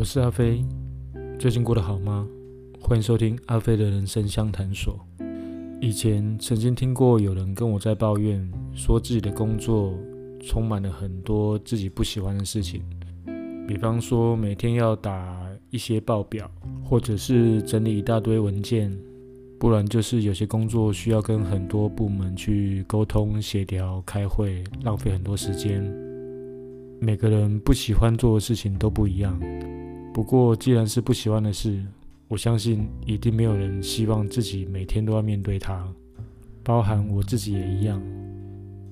我是阿飞，最近过得好吗？欢迎收听阿飞的人生相谈所。以前曾经听过有人跟我在抱怨，说自己的工作充满了很多自己不喜欢的事情，比方说每天要打一些报表，或者是整理一大堆文件，不然就是有些工作需要跟很多部门去沟通协调、开会，浪费很多时间。每个人不喜欢做的事情都不一样，不过既然是不喜欢的事，我相信一定没有人希望自己每天都要面对它，包含我自己也一样。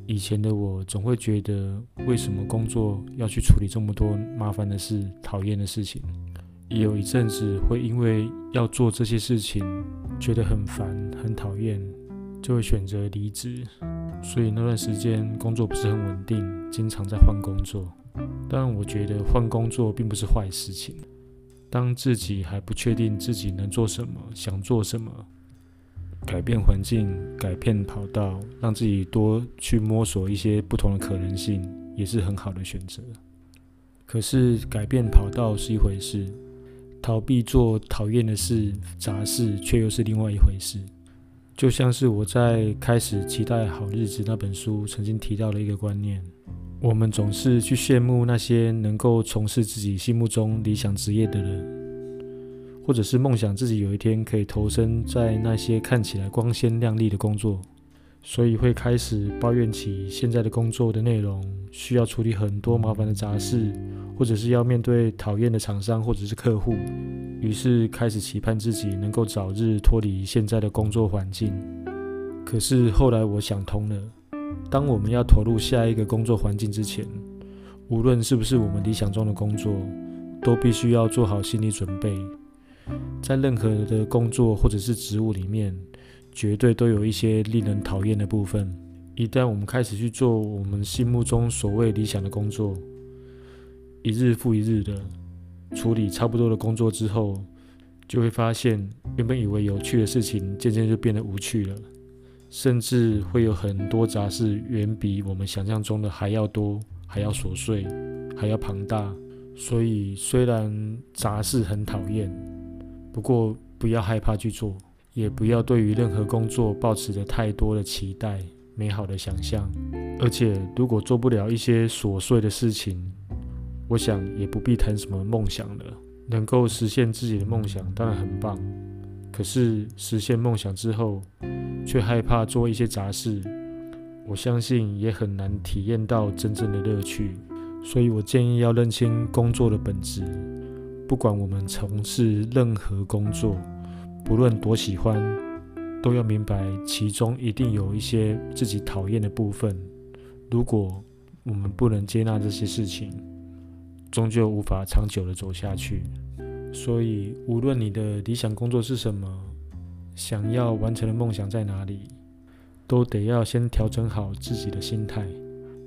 以前的我总会觉得，为什么工作要去处理这么多麻烦的事、讨厌的事情？也有一阵子会因为要做这些事情，觉得很烦、很讨厌，就会选择离职。所以那段时间工作不是很稳定，经常在换工作。但，我觉得换工作并不是坏事情。当自己还不确定自己能做什么、想做什么，改变环境、改变跑道，让自己多去摸索一些不同的可能性，也是很好的选择。可是，改变跑道是一回事，逃避做讨厌的事、杂事，却又是另外一回事。就像是我在开始期待好日子那本书曾经提到的一个观念。我们总是去羡慕那些能够从事自己心目中理想职业的人，或者是梦想自己有一天可以投身在那些看起来光鲜亮丽的工作，所以会开始抱怨起现在的工作的内容，需要处理很多麻烦的杂事，或者是要面对讨厌的厂商或者是客户，于是开始期盼自己能够早日脱离现在的工作环境。可是后来我想通了。当我们要投入下一个工作环境之前，无论是不是我们理想中的工作，都必须要做好心理准备。在任何的工作或者是职务里面，绝对都有一些令人讨厌的部分。一旦我们开始去做我们心目中所谓理想的工作，一日复一日的处理差不多的工作之后，就会发现原本以为有趣的事情，渐渐就变得无趣了。甚至会有很多杂事，远比我们想象中的还要多，还要琐碎，还要庞大。所以，虽然杂事很讨厌，不过不要害怕去做，也不要对于任何工作抱持着太多的期待、美好的想象。而且，如果做不了一些琐碎的事情，我想也不必谈什么梦想了。能够实现自己的梦想，当然很棒。可是，实现梦想之后，却害怕做一些杂事，我相信也很难体验到真正的乐趣。所以我建议要认清工作的本质。不管我们从事任何工作，不论多喜欢，都要明白其中一定有一些自己讨厌的部分。如果我们不能接纳这些事情，终究无法长久的走下去。所以，无论你的理想工作是什么，想要完成的梦想在哪里，都得要先调整好自己的心态，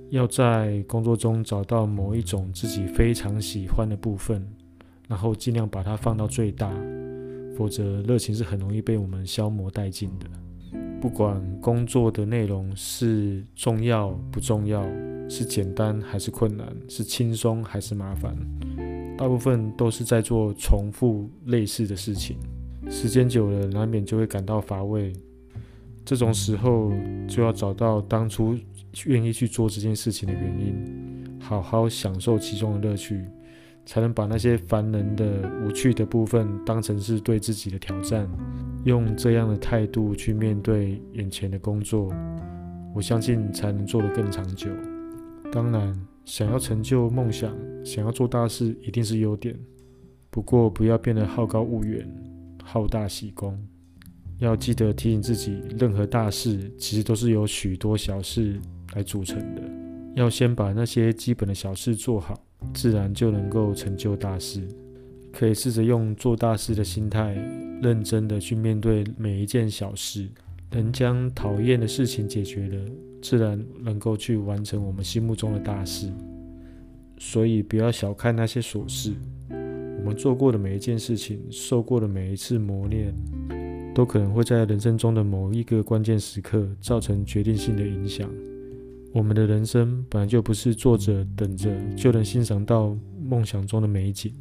要在工作中找到某一种自己非常喜欢的部分，然后尽量把它放到最大，否则热情是很容易被我们消磨殆尽的。不管工作的内容是重要不重要，是简单还是困难，是轻松还是麻烦，大部分都是在做重复类似的事情。时间久了，难免就会感到乏味。这种时候，就要找到当初愿意去做这件事情的原因，好好享受其中的乐趣，才能把那些烦人的、无趣的部分当成是对自己的挑战。用这样的态度去面对眼前的工作，我相信才能做得更长久。当然，想要成就梦想，想要做大事，一定是优点。不过，不要变得好高骛远。好大喜功，要记得提醒自己，任何大事其实都是由许多小事来组成的。要先把那些基本的小事做好，自然就能够成就大事。可以试着用做大事的心态，认真的去面对每一件小事，能将讨厌的事情解决了，自然能够去完成我们心目中的大事。所以，不要小看那些琐事。我们做过的每一件事情，受过的每一次磨练，都可能会在人生中的某一个关键时刻造成决定性的影响。我们的人生本来就不是坐着等着就能欣赏到梦想中的美景，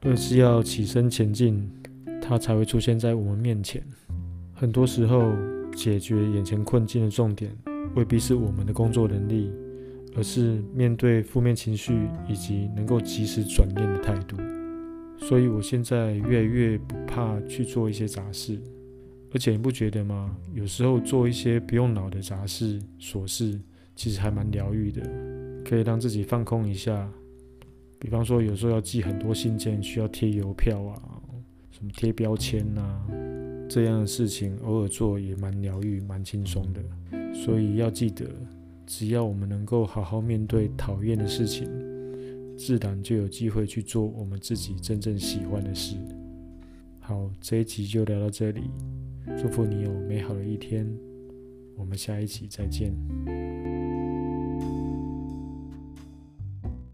而是要起身前进，它才会出现在我们面前。很多时候，解决眼前困境的重点，未必是我们的工作能力，而是面对负面情绪以及能够及时转念的态度。所以，我现在越来越不怕去做一些杂事，而且你不觉得吗？有时候做一些不用脑的杂事、琐事，其实还蛮疗愈的，可以让自己放空一下。比方说，有时候要寄很多信件，需要贴邮票啊，什么贴标签呐，这样的事情偶尔做也蛮疗愈、蛮轻松的。所以要记得，只要我们能够好好面对讨厌的事情。自然就有机会去做我们自己真正喜欢的事。好，这一集就聊到这里，祝福你有美好的一天，我们下一期再见。